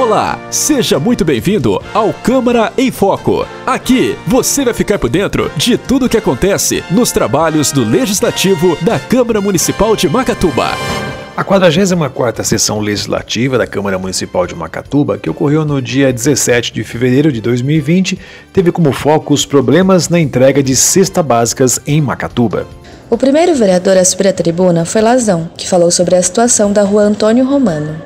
Olá, seja muito bem-vindo ao Câmara em Foco. Aqui você vai ficar por dentro de tudo o que acontece nos trabalhos do Legislativo da Câmara Municipal de Macatuba. A 44ª sessão legislativa da Câmara Municipal de Macatuba, que ocorreu no dia 17 de fevereiro de 2020, teve como foco os problemas na entrega de cesta básicas em Macatuba. O primeiro vereador a subir a tribuna foi Lazão, que falou sobre a situação da rua Antônio Romano.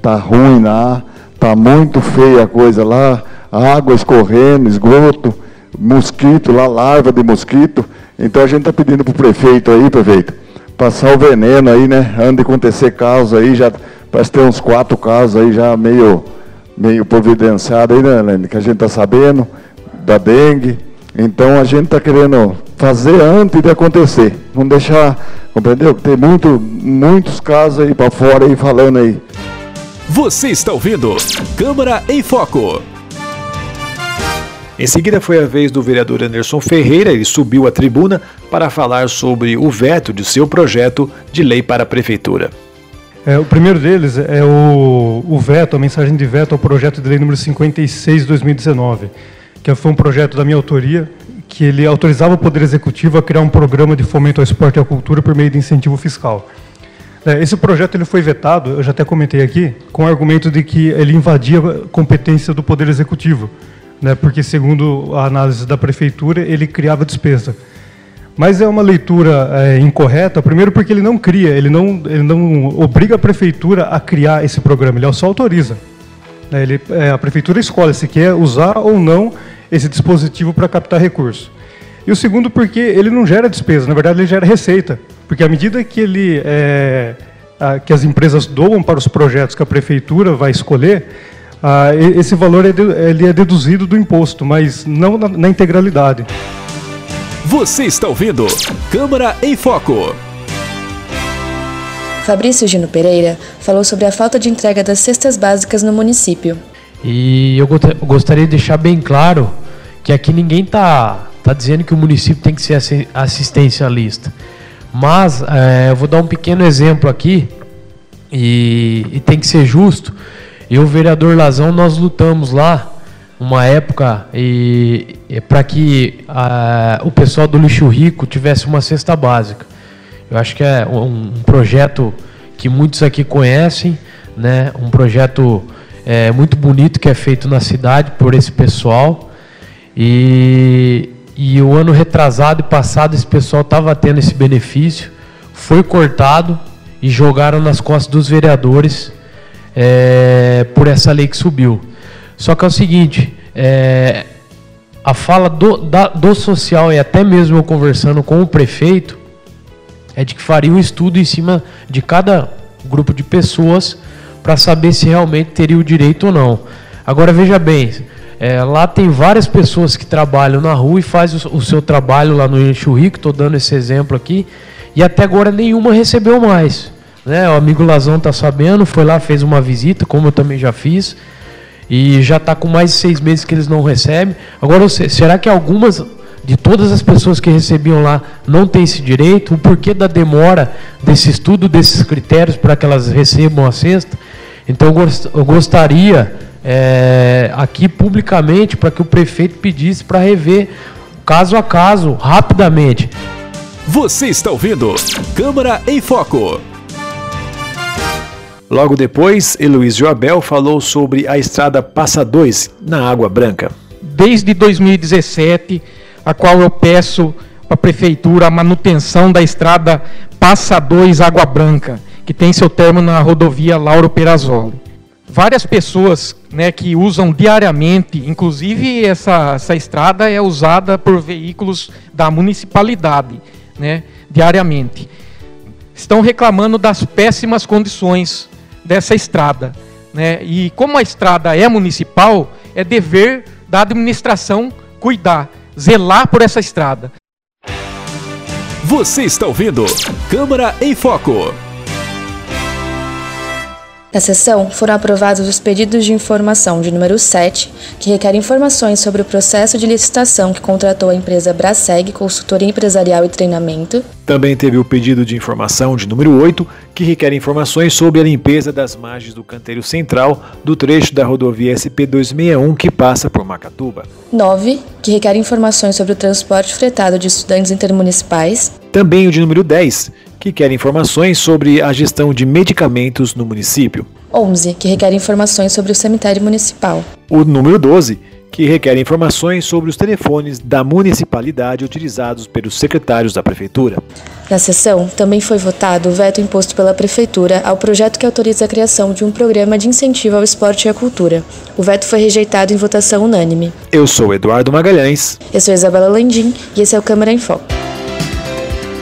Tá ruim lá, tá muito feia a coisa lá, água escorrendo, esgoto, mosquito lá, larva de mosquito. Então a gente tá pedindo pro prefeito aí, prefeito, passar o veneno aí, né? Anda de acontecer casos aí, já parece ter uns quatro casos aí já meio, meio providenciado aí, né, Lene? Que a gente tá sabendo da dengue. Então a gente tá querendo fazer antes de acontecer. Não deixar, compreendeu? Tem muito, muitos casos aí para fora aí falando aí. Você está ouvindo Câmara em Foco. Em seguida foi a vez do vereador Anderson Ferreira, ele subiu à tribuna para falar sobre o veto de seu projeto de lei para a prefeitura. É, o primeiro deles é o, o, veto, a mensagem de veto ao projeto de lei número 56 de 2019, que foi um projeto da minha autoria, que ele autorizava o Poder Executivo a criar um programa de fomento ao esporte e à cultura por meio de incentivo fiscal. É, esse projeto ele foi vetado, eu já até comentei aqui, com o argumento de que ele invadia a competência do Poder Executivo, né, porque, segundo a análise da Prefeitura, ele criava despesa. Mas é uma leitura é, incorreta, primeiro porque ele não cria, ele não, ele não obriga a Prefeitura a criar esse programa, ele só autoriza. Né, ele, é, a Prefeitura escolhe se quer usar ou não esse dispositivo para captar recursos. E o segundo, porque ele não gera despesa, na verdade, ele gera receita. Porque à medida que, ele, é, a, que as empresas doam para os projetos que a prefeitura vai escolher, a, esse valor é, de, ele é deduzido do imposto, mas não na, na integralidade. Você está ouvindo Câmara em Foco. Fabrício Gino Pereira falou sobre a falta de entrega das cestas básicas no município. E eu gostaria de deixar bem claro que aqui ninguém está tá dizendo que o município tem que ser assistencialista. Mas é, eu vou dar um pequeno exemplo aqui e, e tem que ser justo. Eu, vereador Lazão, nós lutamos lá uma época e, e para que a, o pessoal do lixo rico tivesse uma cesta básica. Eu acho que é um, um projeto que muitos aqui conhecem, né? Um projeto é, muito bonito que é feito na cidade por esse pessoal. E, e o ano retrasado e passado esse pessoal estava tendo esse benefício, foi cortado e jogaram nas costas dos vereadores é, por essa lei que subiu. Só que é o seguinte, é, a fala do, da, do social e até mesmo eu conversando com o prefeito é de que faria um estudo em cima de cada grupo de pessoas para saber se realmente teria o direito ou não. Agora veja bem, é, lá tem várias pessoas que trabalham na rua e fazem o, o seu trabalho lá no Enxo Rico, estou dando esse exemplo aqui, e até agora nenhuma recebeu mais. Né? O amigo Lazão está sabendo, foi lá, fez uma visita, como eu também já fiz, e já está com mais de seis meses que eles não recebem. Agora, será que algumas de todas as pessoas que recebiam lá não têm esse direito? O porquê da demora desse estudo, desses critérios para que elas recebam a cesta? Então eu gostaria é, aqui publicamente para que o prefeito pedisse para rever caso a caso, rapidamente. Você está ouvindo Câmara em Foco. Logo depois, Heloísio Abel falou sobre a estrada Passa 2 na Água Branca. Desde 2017, a qual eu peço para a prefeitura a manutenção da estrada Passa 2 Água Branca que tem seu termo na rodovia Lauro Perazzoli. Várias pessoas né, que usam diariamente, inclusive essa, essa estrada é usada por veículos da municipalidade, né, diariamente, estão reclamando das péssimas condições dessa estrada. Né? E como a estrada é municipal, é dever da administração cuidar, zelar por essa estrada. Você está ouvindo Câmara em Foco. Na sessão, foram aprovados os pedidos de informação de número 7, que requer informações sobre o processo de licitação que contratou a empresa Braseg Consultoria Empresarial e Treinamento. Também teve o pedido de informação de número 8, que requer informações sobre a limpeza das margens do canteiro central do trecho da rodovia SP-261 que passa por Macatuba. 9, que requer informações sobre o transporte fretado de estudantes intermunicipais. Também o de número 10, que quer informações sobre a gestão de medicamentos no município. 11, que requer informações sobre o cemitério municipal. O número 12, que requer informações sobre os telefones da municipalidade utilizados pelos secretários da prefeitura. Na sessão, também foi votado o veto imposto pela prefeitura ao projeto que autoriza a criação de um programa de incentivo ao esporte e à cultura. O veto foi rejeitado em votação unânime. Eu sou Eduardo Magalhães. Eu sou Isabela Landim e esse é o Câmara em Foco.